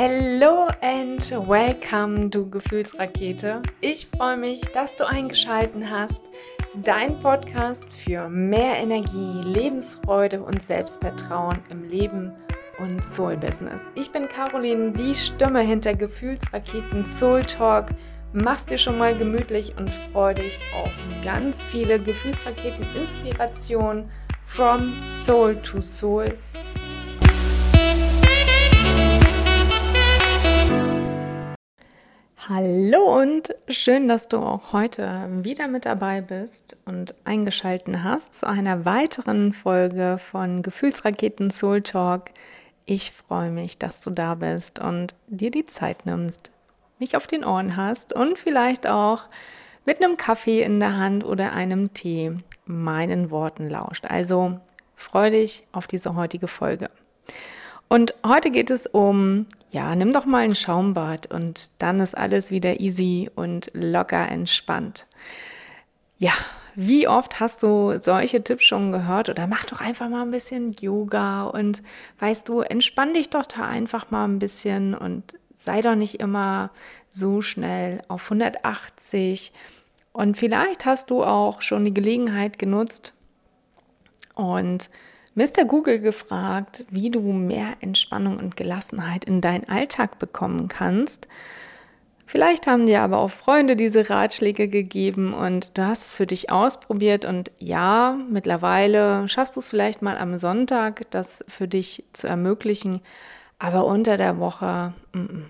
Hello and welcome, du Gefühlsrakete. Ich freue mich, dass du eingeschaltet hast. Dein Podcast für mehr Energie, Lebensfreude und Selbstvertrauen im Leben und Soul Business. Ich bin Caroline, die Stimme hinter Gefühlsraketen Soul Talk. Mach's dir schon mal gemütlich und freu dich auf ganz viele Gefühlsraketen Inspiration from Soul to Soul Hallo und schön, dass du auch heute wieder mit dabei bist und eingeschalten hast zu einer weiteren Folge von Gefühlsraketen Soul Talk. Ich freue mich, dass du da bist und dir die Zeit nimmst, mich auf den Ohren hast und vielleicht auch mit einem Kaffee in der Hand oder einem Tee meinen Worten lauscht. Also freue dich auf diese heutige Folge. Und heute geht es um, ja, nimm doch mal ein Schaumbad und dann ist alles wieder easy und locker entspannt. Ja, wie oft hast du solche Tipps schon gehört oder mach doch einfach mal ein bisschen Yoga und weißt du, entspann dich doch da einfach mal ein bisschen und sei doch nicht immer so schnell auf 180. Und vielleicht hast du auch schon die Gelegenheit genutzt und Mr. Google gefragt, wie du mehr Entspannung und Gelassenheit in deinen Alltag bekommen kannst. Vielleicht haben dir aber auch Freunde diese Ratschläge gegeben und du hast es für dich ausprobiert und ja, mittlerweile schaffst du es vielleicht mal am Sonntag, das für dich zu ermöglichen, aber unter der Woche m -m,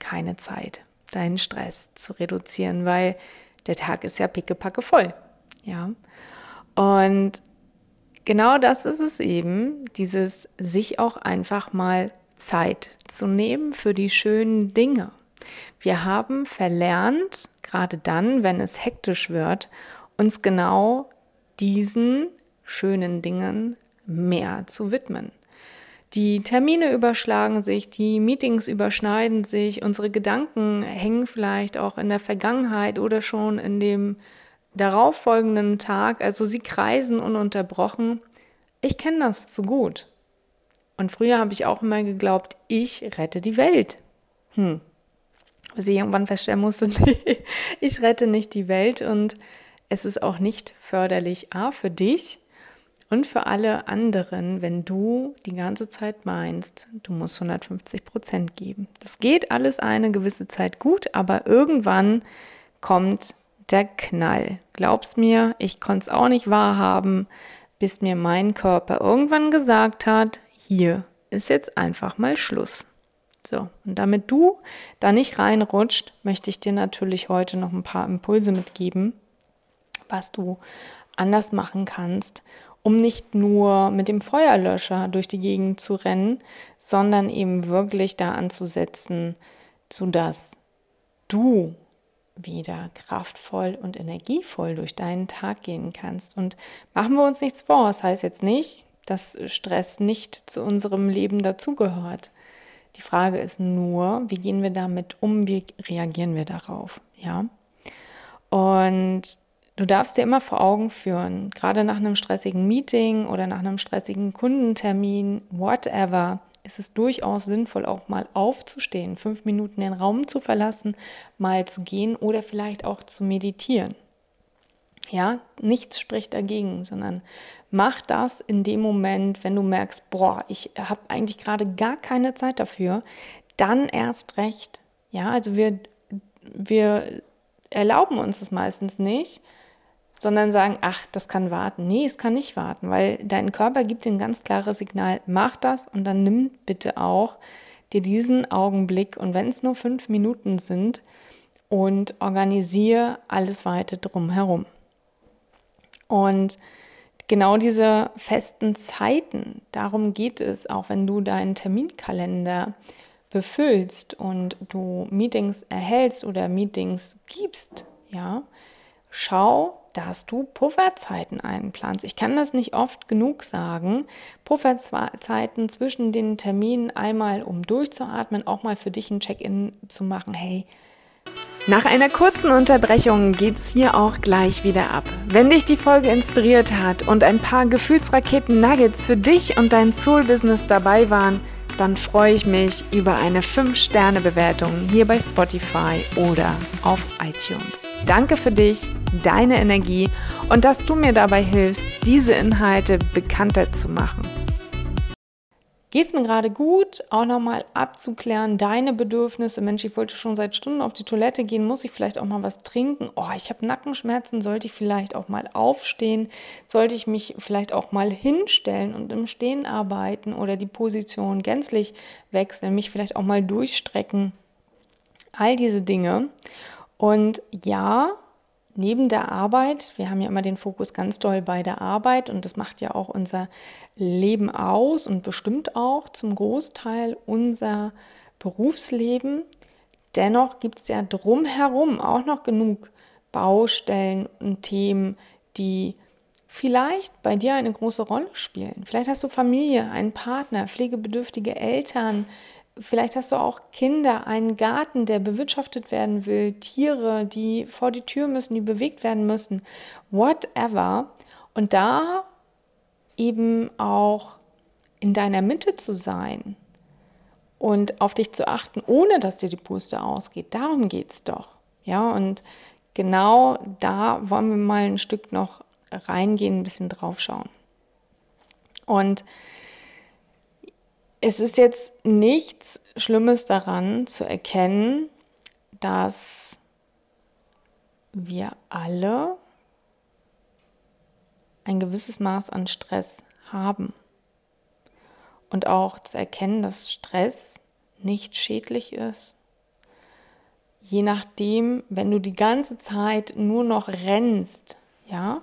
keine Zeit, deinen Stress zu reduzieren, weil der Tag ist ja pickepacke voll. Ja. Und genau das ist es eben, dieses sich auch einfach mal Zeit zu nehmen für die schönen Dinge. Wir haben verlernt, gerade dann, wenn es hektisch wird, uns genau diesen schönen Dingen mehr zu widmen. Die Termine überschlagen sich, die Meetings überschneiden sich, unsere Gedanken hängen vielleicht auch in der Vergangenheit oder schon in dem darauffolgenden Tag, also sie kreisen ununterbrochen. Ich kenne das zu gut. Und früher habe ich auch immer geglaubt, ich rette die Welt. Hm. Bis ich irgendwann feststellen musste, ich rette nicht die Welt und es ist auch nicht förderlich, A, für dich und für alle anderen, wenn du die ganze Zeit meinst, du musst 150 Prozent geben. Das geht alles eine gewisse Zeit gut, aber irgendwann kommt der Knall. Glaub's mir, ich konnte es auch nicht wahrhaben, bis mir mein Körper irgendwann gesagt hat, hier ist jetzt einfach mal Schluss. So, und damit du da nicht reinrutscht, möchte ich dir natürlich heute noch ein paar Impulse mitgeben, was du anders machen kannst, um nicht nur mit dem Feuerlöscher durch die Gegend zu rennen, sondern eben wirklich da anzusetzen, sodass du wieder kraftvoll und energievoll durch deinen Tag gehen kannst. Und machen wir uns nichts vor, das heißt jetzt nicht, dass Stress nicht zu unserem Leben dazugehört. Die Frage ist nur, wie gehen wir damit um, wie reagieren wir darauf, ja? Und du darfst dir immer vor Augen führen, gerade nach einem stressigen Meeting oder nach einem stressigen Kundentermin, whatever, ist es durchaus sinnvoll, auch mal aufzustehen, fünf Minuten den Raum zu verlassen, mal zu gehen oder vielleicht auch zu meditieren. Ja, nichts spricht dagegen, sondern mach das in dem Moment, wenn du merkst, boah, ich habe eigentlich gerade gar keine Zeit dafür, dann erst recht. Ja, also wir, wir erlauben uns das meistens nicht, sondern sagen, ach, das kann warten. Nee, es kann nicht warten, weil dein Körper gibt dir ein ganz klares Signal, mach das und dann nimm bitte auch dir diesen Augenblick und wenn es nur fünf Minuten sind und organisiere alles weiter drumherum. Und genau diese festen Zeiten, darum geht es, auch wenn du deinen Terminkalender befüllst und du Meetings erhältst oder Meetings gibst, ja, schau, dass du Pufferzeiten einplanst. Ich kann das nicht oft genug sagen. Pufferzeiten zwischen den Terminen einmal, um durchzuatmen, auch mal für dich ein Check-in zu machen. Hey, nach einer kurzen Unterbrechung geht's hier auch gleich wieder ab. Wenn dich die Folge inspiriert hat und ein paar Gefühlsraketen Nuggets für dich und dein Soul-Business dabei waren, dann freue ich mich über eine 5-Sterne-Bewertung hier bei Spotify oder auf iTunes. Danke für dich, deine Energie und dass du mir dabei hilfst, diese Inhalte bekannter zu machen. Geht es mir gerade gut, auch nochmal abzuklären, deine Bedürfnisse. Mensch, ich wollte schon seit Stunden auf die Toilette gehen, muss ich vielleicht auch mal was trinken? Oh, ich habe Nackenschmerzen, sollte ich vielleicht auch mal aufstehen? Sollte ich mich vielleicht auch mal hinstellen und im Stehen arbeiten oder die Position gänzlich wechseln, mich vielleicht auch mal durchstrecken? All diese Dinge. Und ja, neben der Arbeit, wir haben ja immer den Fokus ganz doll bei der Arbeit und das macht ja auch unser Leben aus und bestimmt auch zum Großteil unser Berufsleben. Dennoch gibt es ja drumherum auch noch genug Baustellen und Themen, die vielleicht bei dir eine große Rolle spielen. Vielleicht hast du Familie, einen Partner, pflegebedürftige Eltern, Vielleicht hast du auch Kinder, einen Garten, der bewirtschaftet werden will, Tiere, die vor die Tür müssen, die bewegt werden müssen, whatever. Und da eben auch in deiner Mitte zu sein und auf dich zu achten, ohne dass dir die Puste ausgeht. Darum geht es doch. Ja, und genau da wollen wir mal ein Stück noch reingehen, ein bisschen draufschauen. Und es ist jetzt nichts Schlimmes daran zu erkennen, dass wir alle ein gewisses Maß an Stress haben. Und auch zu erkennen, dass Stress nicht schädlich ist. Je nachdem, wenn du die ganze Zeit nur noch rennst, ja,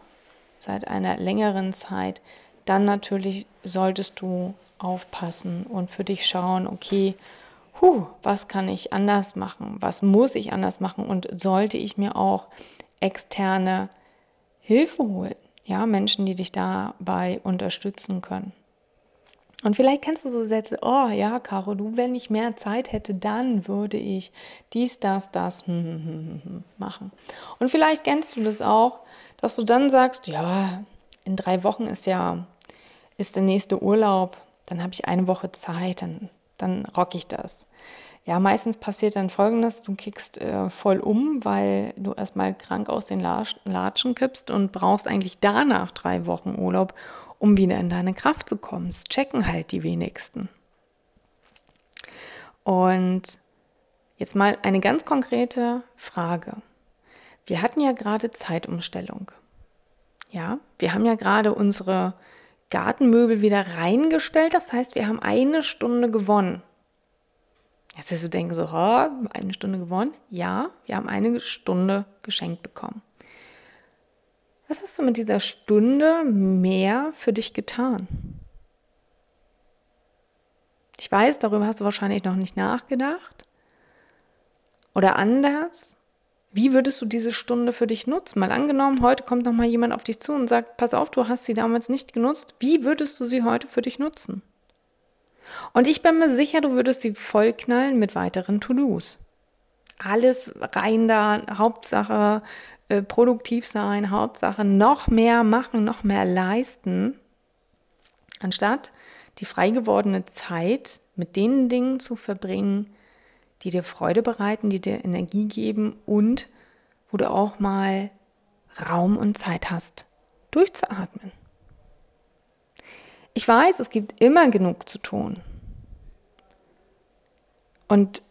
seit einer längeren Zeit, dann natürlich solltest du aufpassen und für dich schauen, okay, huh, was kann ich anders machen? Was muss ich anders machen? Und sollte ich mir auch externe Hilfe holen? Ja, Menschen, die dich dabei unterstützen können. Und vielleicht kennst du so Sätze, oh ja, Caro, du, wenn ich mehr Zeit hätte, dann würde ich dies, das, das hm, hm, hm, machen. Und vielleicht kennst du das auch, dass du dann sagst, ja, in drei Wochen ist ja, ist der nächste Urlaub, dann habe ich eine Woche Zeit, dann, dann rock ich das. Ja, meistens passiert dann folgendes: Du kickst äh, voll um, weil du erstmal krank aus den Latschen kippst und brauchst eigentlich danach drei Wochen Urlaub, um wieder in deine Kraft zu kommen. Das checken halt die wenigsten. Und jetzt mal eine ganz konkrete Frage. Wir hatten ja gerade Zeitumstellung. Ja, wir haben ja gerade unsere Gartenmöbel wieder reingestellt. Das heißt, wir haben eine Stunde gewonnen. Jetzt wirst du denken so, oh, eine Stunde gewonnen? Ja, wir haben eine Stunde geschenkt bekommen. Was hast du mit dieser Stunde mehr für dich getan? Ich weiß, darüber hast du wahrscheinlich noch nicht nachgedacht. Oder anders, wie würdest du diese Stunde für dich nutzen? Mal angenommen, heute kommt noch mal jemand auf dich zu und sagt, pass auf, du hast sie damals nicht genutzt. Wie würdest du sie heute für dich nutzen? Und ich bin mir sicher, du würdest sie vollknallen mit weiteren To-Dos. Alles rein da, Hauptsache äh, produktiv sein, Hauptsache noch mehr machen, noch mehr leisten, anstatt die frei gewordene Zeit mit den Dingen zu verbringen, die dir Freude bereiten, die dir Energie geben und wo du auch mal Raum und Zeit hast, durchzuatmen. Ich weiß, es gibt immer genug zu tun. Und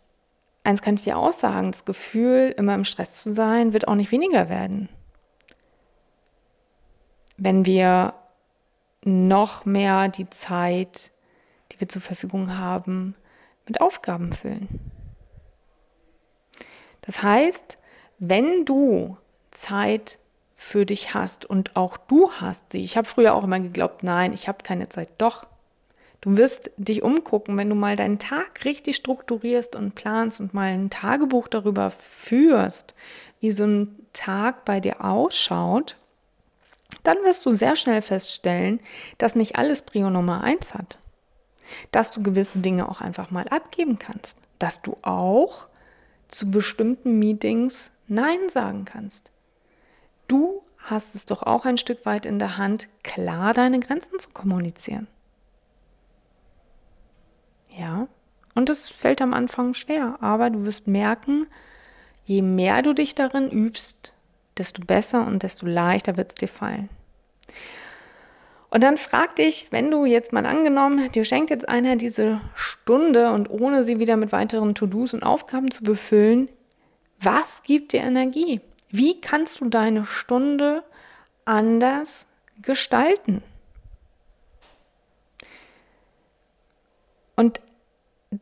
eins kann ich dir auch sagen, das Gefühl, immer im Stress zu sein, wird auch nicht weniger werden. Wenn wir noch mehr die Zeit, die wir zur Verfügung haben, mit Aufgaben füllen. Das heißt, wenn du Zeit für dich hast und auch du hast sie, ich habe früher auch immer geglaubt, nein, ich habe keine Zeit, doch. Du wirst dich umgucken, wenn du mal deinen Tag richtig strukturierst und planst und mal ein Tagebuch darüber führst, wie so ein Tag bei dir ausschaut, dann wirst du sehr schnell feststellen, dass nicht alles Prio Nummer eins hat. Dass du gewisse Dinge auch einfach mal abgeben kannst. Dass du auch zu bestimmten Meetings Nein sagen kannst. Du hast es doch auch ein Stück weit in der Hand, klar deine Grenzen zu kommunizieren. Ja, und es fällt am Anfang schwer, aber du wirst merken, je mehr du dich darin übst, desto besser und desto leichter wird es dir fallen. Und dann frag dich, wenn du jetzt mal angenommen, dir schenkt jetzt einer diese Stunde und ohne sie wieder mit weiteren To-Dos und Aufgaben zu befüllen, was gibt dir Energie? Wie kannst du deine Stunde anders gestalten? Und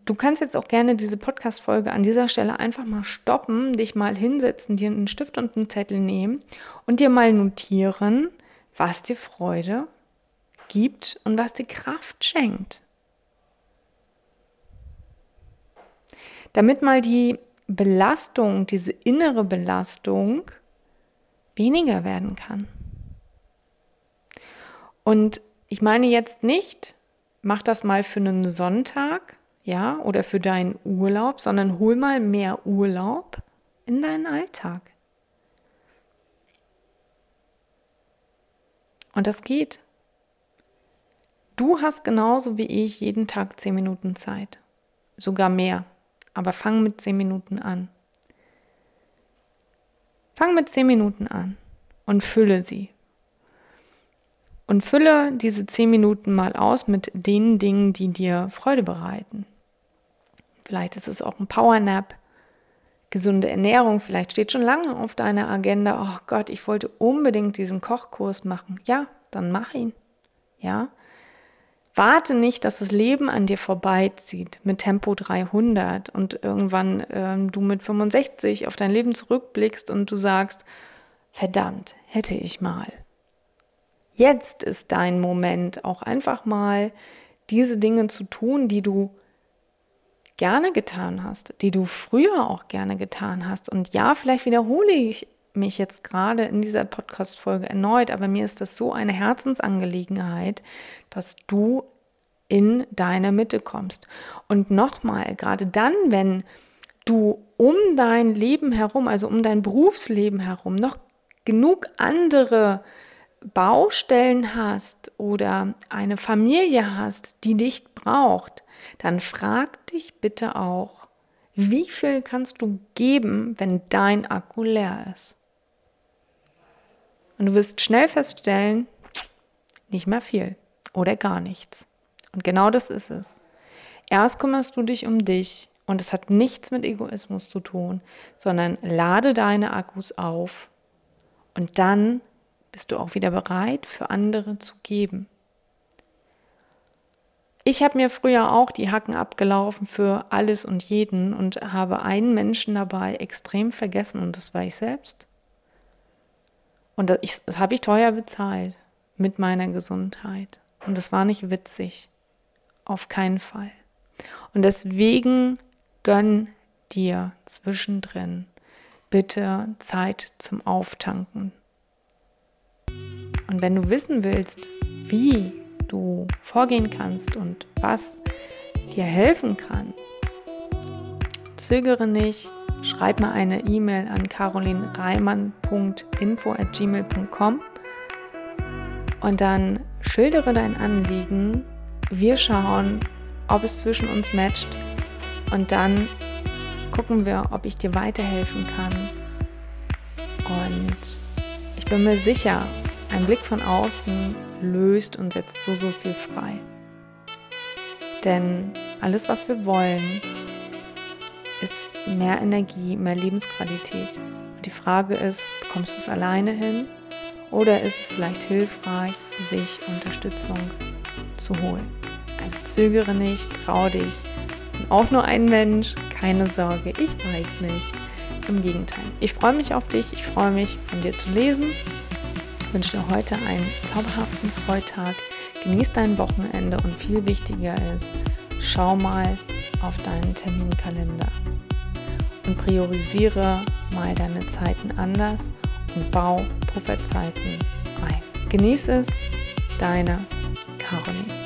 du kannst jetzt auch gerne diese Podcast-Folge an dieser Stelle einfach mal stoppen, dich mal hinsetzen, dir einen Stift und einen Zettel nehmen und dir mal notieren, was dir Freude gibt und was dir Kraft schenkt. Damit mal die Belastung, diese innere Belastung weniger werden kann. Und ich meine jetzt nicht, mach das mal für einen Sonntag, ja, oder für deinen Urlaub, sondern hol mal mehr Urlaub in deinen Alltag. Und das geht. Du hast genauso wie ich jeden Tag zehn Minuten Zeit. Sogar mehr. Aber fang mit zehn Minuten an. Fang mit zehn Minuten an und fülle sie. Und fülle diese zehn Minuten mal aus mit den Dingen, die dir Freude bereiten. Vielleicht ist es auch ein Powernap, gesunde Ernährung. Vielleicht steht schon lange auf deiner Agenda, oh Gott, ich wollte unbedingt diesen Kochkurs machen. Ja, dann mach ihn. Ja. Warte nicht, dass das Leben an dir vorbeizieht mit Tempo 300 und irgendwann ähm, du mit 65 auf dein Leben zurückblickst und du sagst, verdammt, hätte ich mal. Jetzt ist dein Moment, auch einfach mal diese Dinge zu tun, die du gerne getan hast, die du früher auch gerne getan hast. Und ja, vielleicht wiederhole ich mich jetzt gerade in dieser Podcast-Folge erneut, aber mir ist das so eine Herzensangelegenheit, dass du in deine Mitte kommst. Und nochmal, gerade dann, wenn du um dein Leben herum, also um dein Berufsleben herum, noch genug andere Baustellen hast oder eine Familie hast, die dich braucht, dann frag dich bitte auch, wie viel kannst du geben, wenn dein Akku leer ist? Und du wirst schnell feststellen, nicht mehr viel oder gar nichts. Und genau das ist es. Erst kümmerst du dich um dich und es hat nichts mit Egoismus zu tun, sondern lade deine Akkus auf und dann bist du auch wieder bereit für andere zu geben. Ich habe mir früher auch die Hacken abgelaufen für alles und jeden und habe einen Menschen dabei extrem vergessen und das war ich selbst. Und das, das habe ich teuer bezahlt mit meiner Gesundheit. Und das war nicht witzig. Auf keinen Fall. Und deswegen gönn dir zwischendrin bitte Zeit zum Auftanken. Und wenn du wissen willst, wie du vorgehen kannst und was dir helfen kann, zögere nicht, schreib mir eine E-Mail an carolinreimann.info@gmail.com und dann schildere dein Anliegen. Wir schauen, ob es zwischen uns matcht und dann gucken wir, ob ich dir weiterhelfen kann. Und ich bin mir sicher, ein Blick von außen löst und setzt so, so viel frei. Denn alles, was wir wollen, ist mehr Energie, mehr Lebensqualität. Und die Frage ist, bekommst du es alleine hin oder ist es vielleicht hilfreich, sich Unterstützung zu holen? Also zögere nicht, trau dich. Bin auch nur ein Mensch, keine Sorge, ich weiß nicht. Im Gegenteil. Ich freue mich auf dich, ich freue mich, von dir zu lesen wünsche dir heute einen zauberhaften Freitag. Genieß dein Wochenende und viel wichtiger ist, schau mal auf deinen Terminkalender und priorisiere mal deine Zeiten anders und bau Pufferzeiten ein. Genieß es, deine Caroline.